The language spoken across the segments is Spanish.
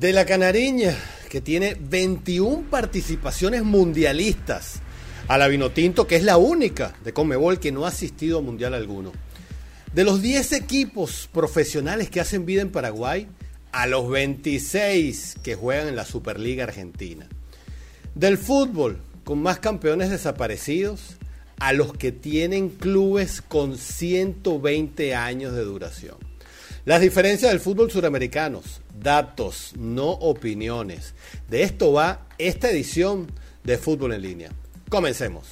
De la Canariña, que tiene 21 participaciones mundialistas, a la Vinotinto, que es la única de Conmebol que no ha asistido a mundial alguno. De los 10 equipos profesionales que hacen vida en Paraguay, a los 26 que juegan en la Superliga Argentina. Del fútbol, con más campeones desaparecidos, a los que tienen clubes con 120 años de duración. Las diferencias del fútbol suramericano, datos, no opiniones. De esto va esta edición de Fútbol en línea. Comencemos.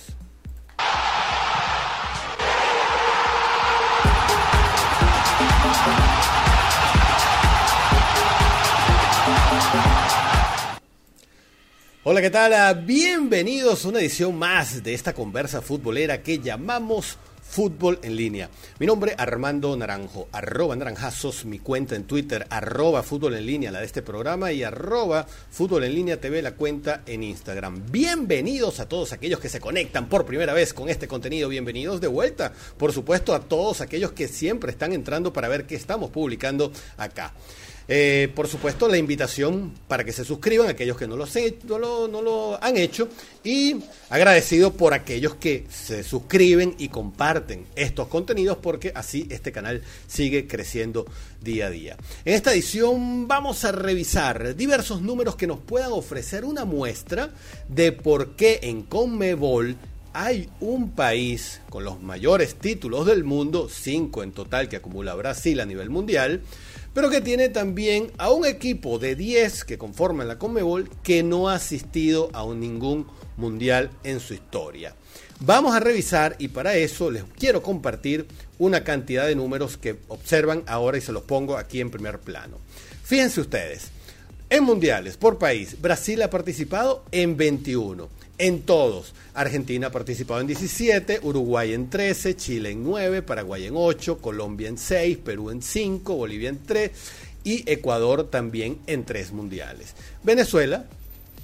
Hola, ¿qué tal? Bienvenidos a una edición más de esta conversa futbolera que llamamos Fútbol en línea. Mi nombre Armando Naranjo, arroba naranjazos, mi cuenta en Twitter, arroba fútbol en línea, la de este programa, y arroba fútbol en línea TV, la cuenta en Instagram. Bienvenidos a todos aquellos que se conectan por primera vez con este contenido, bienvenidos de vuelta, por supuesto a todos aquellos que siempre están entrando para ver qué estamos publicando acá. Eh, por supuesto, la invitación para que se suscriban, aquellos que no lo, no, lo, no lo han hecho, y agradecido por aquellos que se suscriben y comparten estos contenidos, porque así este canal sigue creciendo día a día. En esta edición vamos a revisar diversos números que nos puedan ofrecer una muestra de por qué en Conmebol hay un país con los mayores títulos del mundo, cinco en total que acumula Brasil a nivel mundial, pero que tiene también a un equipo de 10 que conforman la Conmebol que no ha asistido a ningún mundial en su historia. Vamos a revisar y para eso les quiero compartir una cantidad de números que observan ahora y se los pongo aquí en primer plano. Fíjense ustedes, en mundiales por país, Brasil ha participado en 21 en todos. Argentina ha participado en 17, Uruguay en 13, Chile en 9, Paraguay en 8, Colombia en 6, Perú en 5, Bolivia en 3 y Ecuador también en 3 mundiales. Venezuela,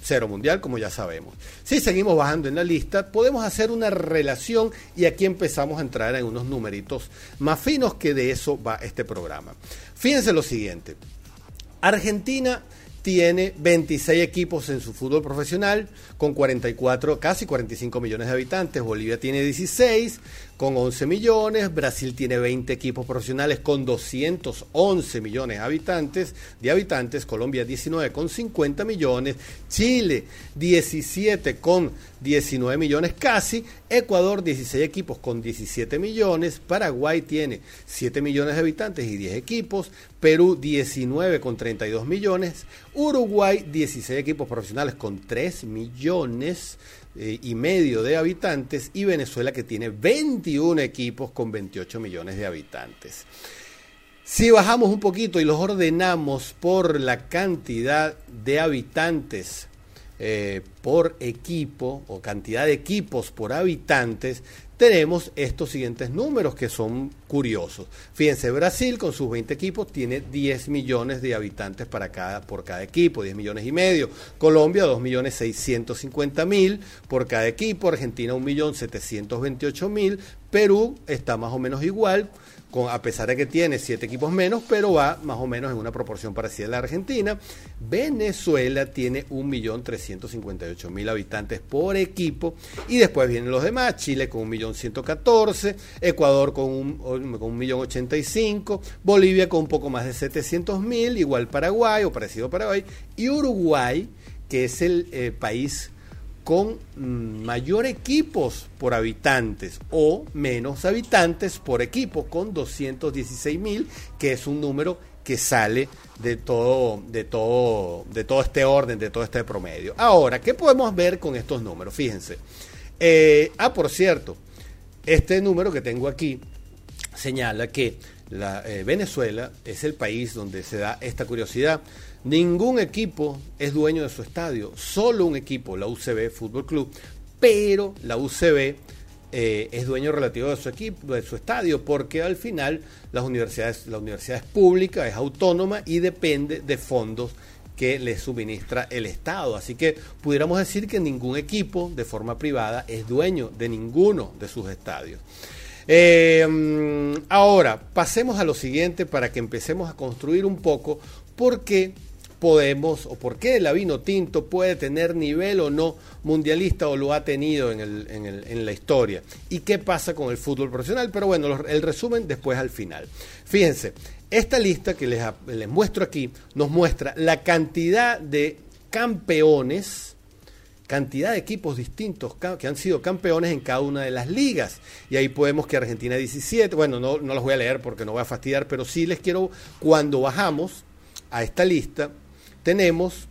cero mundial, como ya sabemos. Si seguimos bajando en la lista, podemos hacer una relación y aquí empezamos a entrar en unos numeritos más finos que de eso va este programa. Fíjense lo siguiente. Argentina tiene 26 equipos en su fútbol profesional con 44, casi 45 millones de habitantes. Bolivia tiene 16, con 11 millones, Brasil tiene 20 equipos profesionales con 211 millones de habitantes, de habitantes, Colombia 19 con 50 millones, Chile 17 con 19 millones casi, Ecuador 16 equipos con 17 millones, Paraguay tiene 7 millones de habitantes y 10 equipos, Perú 19 con 32 millones, Uruguay 16 equipos profesionales con 3 millones, eh, y medio de habitantes y Venezuela que tiene 21 equipos con 28 millones de habitantes. Si bajamos un poquito y los ordenamos por la cantidad de habitantes eh, por equipo o cantidad de equipos por habitantes, tenemos estos siguientes números que son curiosos. Fíjense, Brasil con sus 20 equipos tiene 10 millones de habitantes para cada, por cada equipo, 10 millones y medio. Colombia 2 millones 650 mil por cada equipo. Argentina 1 millón 728 mil. Perú está más o menos igual a pesar de que tiene siete equipos menos, pero va más o menos en una proporción parecida a la Argentina. Venezuela tiene 1.358.000 habitantes por equipo y después vienen los demás, Chile con 1.114.000, Ecuador con, un, con 1.085.000, Bolivia con un poco más de 700.000, igual Paraguay o parecido a Paraguay, y Uruguay, que es el eh, país con mm, mayor equipos por habitantes o menos habitantes por equipo, con 216 mil, que es un número que sale de todo, de todo, de todo este orden, de todo este promedio. Ahora, ¿qué podemos ver con estos números? Fíjense. Eh, ah, por cierto, este número que tengo aquí señala que eh, Venezuela es el país donde se da esta curiosidad. Ningún equipo es dueño de su estadio, solo un equipo, la UCB Fútbol Club, pero la UCB eh, es dueño relativo de su equipo, de su estadio, porque al final las universidades, la universidad es pública, es autónoma y depende de fondos que le suministra el Estado. Así que pudiéramos decir que ningún equipo de forma privada es dueño de ninguno de sus estadios. Eh, ahora, pasemos a lo siguiente para que empecemos a construir un poco por qué podemos o por qué la vino tinto puede tener nivel o no mundialista o lo ha tenido en, el, en, el, en la historia y qué pasa con el fútbol profesional. Pero bueno, el resumen después al final. Fíjense, esta lista que les, les muestro aquí nos muestra la cantidad de campeones cantidad de equipos distintos que han sido campeones en cada una de las ligas. Y ahí podemos que Argentina 17, bueno, no, no los voy a leer porque no voy a fastidiar, pero sí les quiero, cuando bajamos a esta lista, tenemos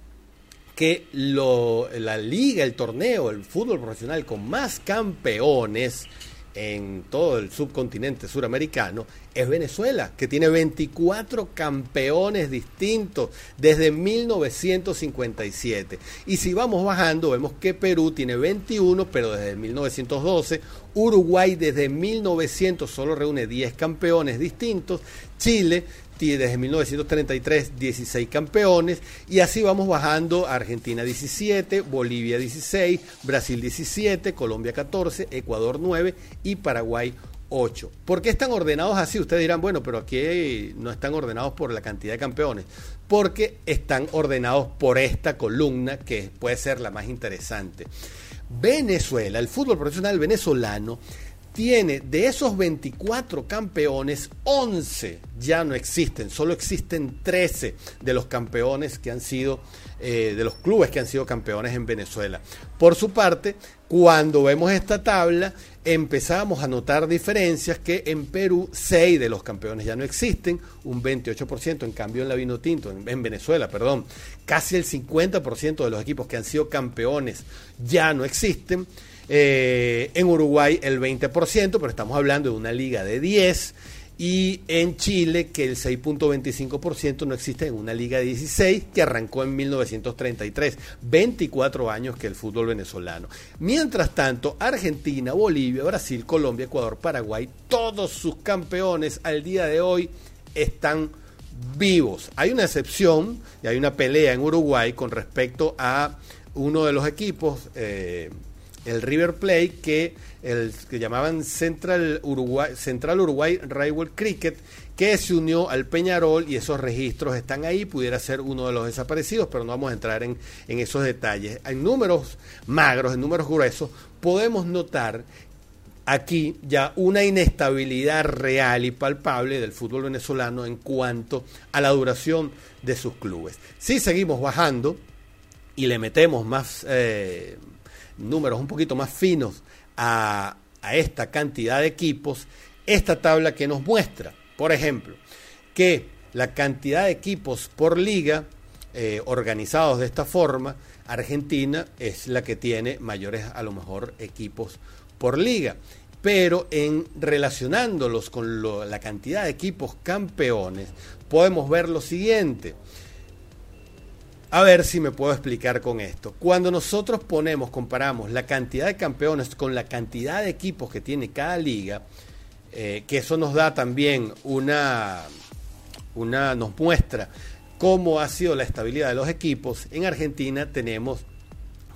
que la liga, el torneo, el fútbol profesional con más campeones en todo el subcontinente suramericano es Venezuela, que tiene 24 campeones distintos desde 1957. Y si vamos bajando, vemos que Perú tiene 21, pero desde 1912, Uruguay desde 1900 solo reúne 10 campeones distintos, Chile desde 1933 16 campeones y así vamos bajando Argentina 17, Bolivia 16, Brasil 17, Colombia 14, Ecuador 9 y Paraguay 8. ¿Por qué están ordenados así? Ustedes dirán, bueno, pero aquí no están ordenados por la cantidad de campeones. Porque están ordenados por esta columna que puede ser la más interesante. Venezuela, el fútbol profesional venezolano, tiene de esos 24 campeones, 11 ya no existen, solo existen 13 de los campeones que han sido, eh, de los clubes que han sido campeones en Venezuela. Por su parte, cuando vemos esta tabla, empezamos a notar diferencias que en Perú 6 de los campeones ya no existen, un 28%, en cambio en la vino tinto, en Venezuela, perdón, casi el 50% de los equipos que han sido campeones ya no existen. Eh, en Uruguay el 20%, pero estamos hablando de una liga de 10. Y en Chile, que el 6.25% no existe en una liga de 16 que arrancó en 1933, 24 años que el fútbol venezolano. Mientras tanto, Argentina, Bolivia, Brasil, Colombia, Ecuador, Paraguay, todos sus campeones al día de hoy están vivos. Hay una excepción y hay una pelea en Uruguay con respecto a uno de los equipos. Eh, el River Plate que, el, que llamaban Central Uruguay, Central Uruguay Railway Cricket, que se unió al Peñarol y esos registros están ahí, pudiera ser uno de los desaparecidos, pero no vamos a entrar en, en esos detalles. En números magros, en números gruesos, podemos notar aquí ya una inestabilidad real y palpable del fútbol venezolano en cuanto a la duración de sus clubes. Si seguimos bajando y le metemos más... Eh, números un poquito más finos a, esta cantidad de equipos, esta tabla que nos muestra, por ejemplo, que la cantidad de equipos por liga eh, organizados de esta forma, Argentina es la que tiene mayores a lo mejor equipos por liga. Pero en relacionándolos con la cantidad de equipos campeones, podemos ver lo siguiente. A ver si me puedo explicar con esto. Cuando nosotros ponemos, comparamos la cantidad de campeones con la cantidad de equipos que tiene cada liga, eh, que eso nos da también una, una, nos muestra cómo ha sido la estabilidad de los equipos. En Argentina tenemos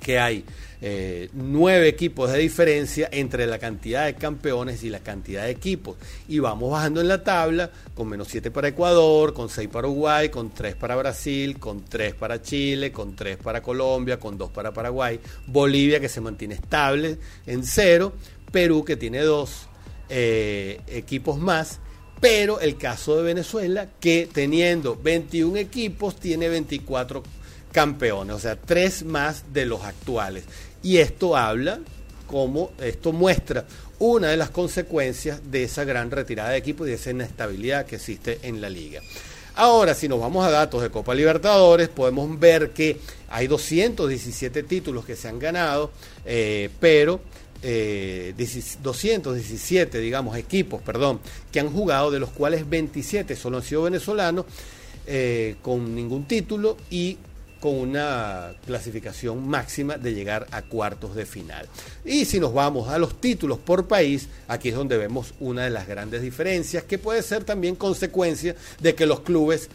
que hay eh, nueve equipos de diferencia entre la cantidad de campeones y la cantidad de equipos. Y vamos bajando en la tabla con menos 7 para Ecuador, con 6 para Uruguay, con 3 para Brasil, con 3 para Chile, con 3 para Colombia, con 2 para Paraguay, Bolivia que se mantiene estable en 0, Perú que tiene 2 eh, equipos más. Pero el caso de Venezuela, que teniendo 21 equipos, tiene 24 campeones, o sea, tres más de los actuales. Y esto habla, como esto muestra una de las consecuencias de esa gran retirada de equipo y de esa inestabilidad que existe en la liga. Ahora, si nos vamos a datos de Copa Libertadores, podemos ver que hay 217 títulos que se han ganado, eh, pero 217, eh, digamos, equipos, perdón, que han jugado, de los cuales 27 solo han sido venezolanos, eh, con ningún título y con una clasificación máxima de llegar a cuartos de final. Y si nos vamos a los títulos por país, aquí es donde vemos una de las grandes diferencias, que puede ser también consecuencia de que los clubes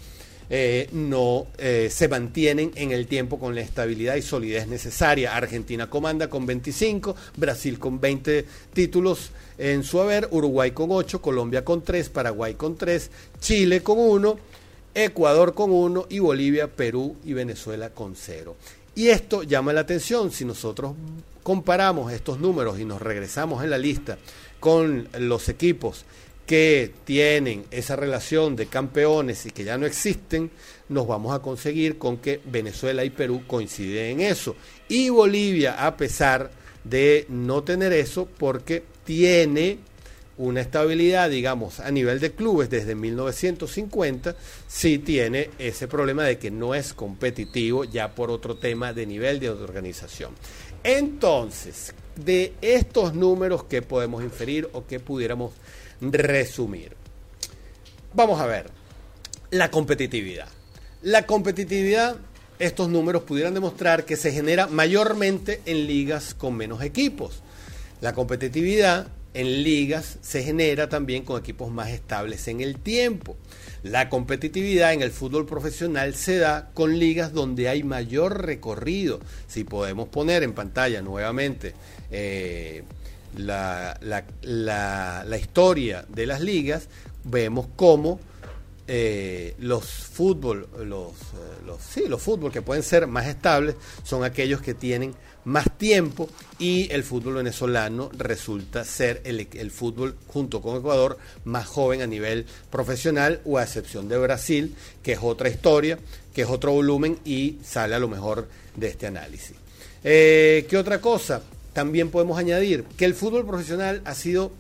eh, no eh, se mantienen en el tiempo con la estabilidad y solidez necesaria. Argentina comanda con 25, Brasil con 20 títulos en su haber, Uruguay con 8, Colombia con 3, Paraguay con 3, Chile con 1 Ecuador con 1 y Bolivia, Perú y Venezuela con 0. Y esto llama la atención si nosotros comparamos estos números y nos regresamos en la lista con los equipos que tienen esa relación de campeones y que ya no existen, nos vamos a conseguir con que Venezuela y Perú coinciden en eso. Y Bolivia, a pesar de no tener eso, porque tiene una estabilidad, digamos, a nivel de clubes desde 1950, sí tiene ese problema de que no es competitivo ya por otro tema de nivel de organización. Entonces, de estos números que podemos inferir o que pudiéramos resumir. Vamos a ver, la competitividad. La competitividad, estos números pudieran demostrar que se genera mayormente en ligas con menos equipos. La competitividad en ligas se genera también con equipos más estables en el tiempo. La competitividad en el fútbol profesional se da con ligas donde hay mayor recorrido. Si podemos poner en pantalla nuevamente eh, la, la, historia de las ligas, vemos cómo eh, los fútbol, los, eh, los, sí, los fútbol que pueden ser más estables son aquellos que tienen más tiempo y el fútbol venezolano resulta ser el, el, fútbol junto con Ecuador más joven a nivel profesional o a excepción de Brasil, que es otra historia, que es otro volumen y sale a lo mejor de este análisis. Eh, ¿Qué otra cosa? También podemos añadir que el fútbol profesional ha sido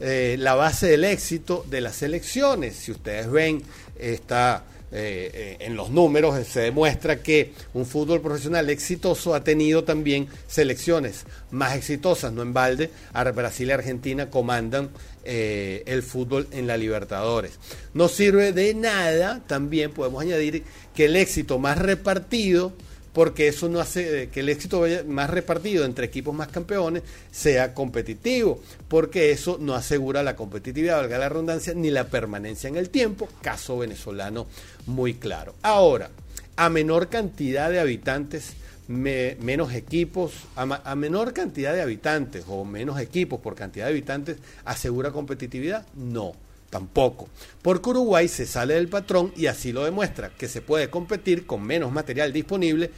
eh, la base del éxito de las selecciones. Si ustedes ven, está eh, eh, en los números se demuestra que un fútbol profesional exitoso ha tenido también selecciones más exitosas, no en balde, Brasil y Argentina comandan el fútbol en la Libertadores. No sirve de nada, también podemos añadir que el éxito más repartido porque eso no hace que el éxito más repartido entre equipos más campeones sea competitivo, porque eso no asegura la competitividad, valga la redundancia, ni la permanencia en el tiempo, caso venezolano muy claro. Ahora, a menor cantidad de habitantes, menos equipos, a, menor cantidad de habitantes o menos equipos por cantidad de habitantes, ¿asegura competitividad? No Tampoco. Porque Uruguay se sale del patrón y así lo demuestra, que se puede competir con menos material disponible,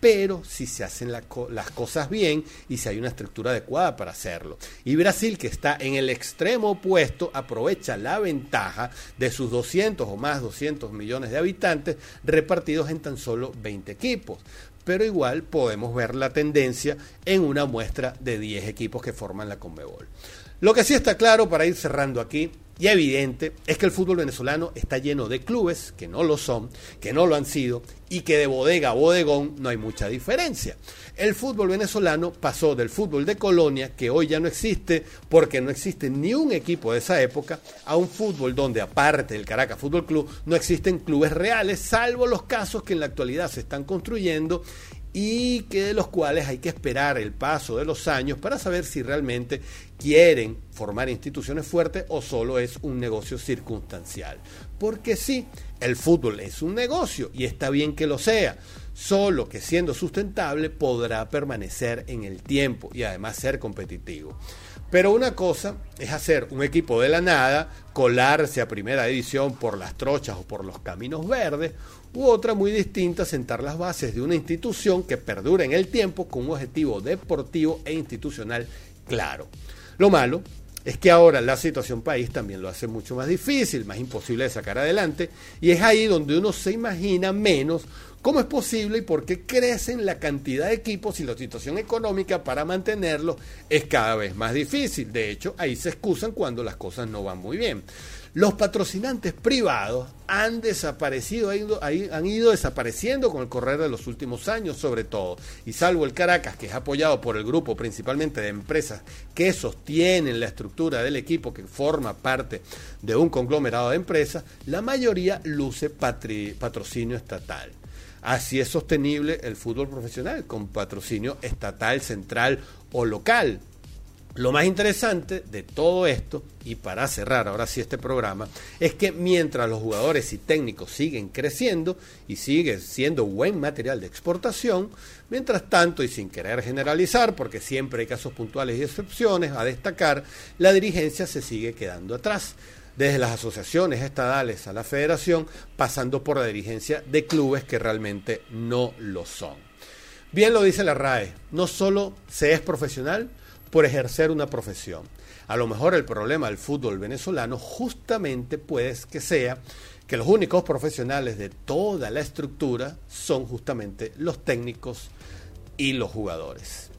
pero si se hacen las cosas bien y si hay una estructura adecuada para hacerlo. Y Brasil, que está en el extremo opuesto, aprovecha la ventaja de sus 200 o más 200 millones de habitantes repartidos en tan solo 20 equipos. Pero igual podemos ver la tendencia en una muestra de 10 equipos que forman la Conmebol. Lo que sí está claro para ir cerrando aquí y evidente es que el fútbol venezolano está lleno de clubes que no lo son, que no lo han sido y que de bodega a bodegón no hay mucha diferencia. El fútbol venezolano pasó del fútbol de colonia, que hoy ya no existe porque no existe ni un equipo de esa época, a un fútbol donde aparte del Caracas Fútbol Club no existen clubes reales, salvo los casos que en la actualidad se están construyendo y que de los cuales hay que esperar el paso de los años para saber si realmente quieren formar instituciones fuertes o solo es un negocio circunstancial. Porque sí, el fútbol es un negocio y está bien que lo sea, solo que siendo sustentable podrá permanecer en el tiempo y además ser competitivo. Pero una cosa es hacer un equipo de la nada, colarse a primera división por las trochas o por los caminos verdes, u otra muy distinta, sentar las bases de una institución que perdure en el tiempo con un objetivo deportivo e institucional claro. Lo malo es que ahora la situación país también lo hace mucho más difícil, más imposible de sacar adelante, y es ahí donde uno se imagina menos cómo es posible y por qué crecen la cantidad de equipos y la situación económica para mantenerlos es cada vez más difícil. De hecho, ahí se excusan cuando las cosas no van muy bien. Los patrocinantes privados han desaparecido, han ido desapareciendo con el correr de los últimos años, sobre todo. Y salvo el Caracas, que es apoyado por el grupo principalmente de empresas que sostienen la estructura del equipo, que forma parte de un conglomerado de empresas, la mayoría luce patrocinio estatal. Así es sostenible el fútbol profesional, con patrocinio estatal, central o local. Lo más interesante de todo esto, y para cerrar ahora sí este programa, es que mientras los jugadores y técnicos siguen creciendo y sigue siendo buen material de exportación, mientras tanto, y sin querer generalizar, porque siempre hay casos puntuales y excepciones a destacar, la dirigencia se sigue quedando atrás. desde las asociaciones estadales a la federación, pasando por la dirigencia de clubes que realmente no lo son. Bien lo dice la RAE, no solo se es profesional por ejercer una profesión. A lo mejor el problema del fútbol venezolano justamente puede que sea que los únicos profesionales de toda la estructura son justamente los técnicos y los jugadores.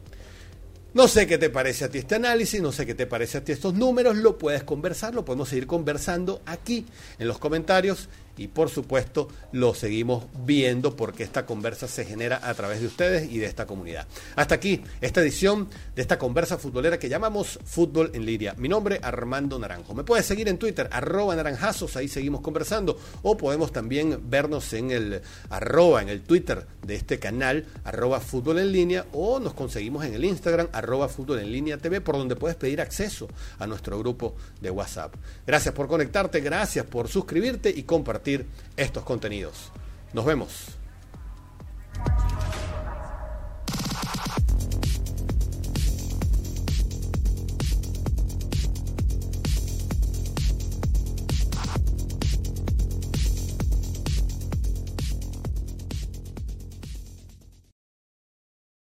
No sé qué te parece a ti este análisis, no sé qué te parece a ti estos números, lo puedes conversar, lo podemos seguir conversando aquí en los comentarios y por supuesto lo seguimos viendo porque esta conversa se genera a través de ustedes y de esta comunidad. Hasta aquí esta edición de esta conversa futbolera que llamamos Fútbol en Liria. Mi nombre Armando Naranjo. Me puedes seguir en Twitter, arroba naranjazos, ahí seguimos conversando o podemos también vernos en el arroba, en el Twitter de este canal, arroba fútbol en línea o nos conseguimos en el Instagram, arroba fútbol en línea TV, por donde puedes pedir acceso a nuestro grupo de WhatsApp. Gracias por conectarte, gracias por suscribirte y estos contenidos. Nos vemos.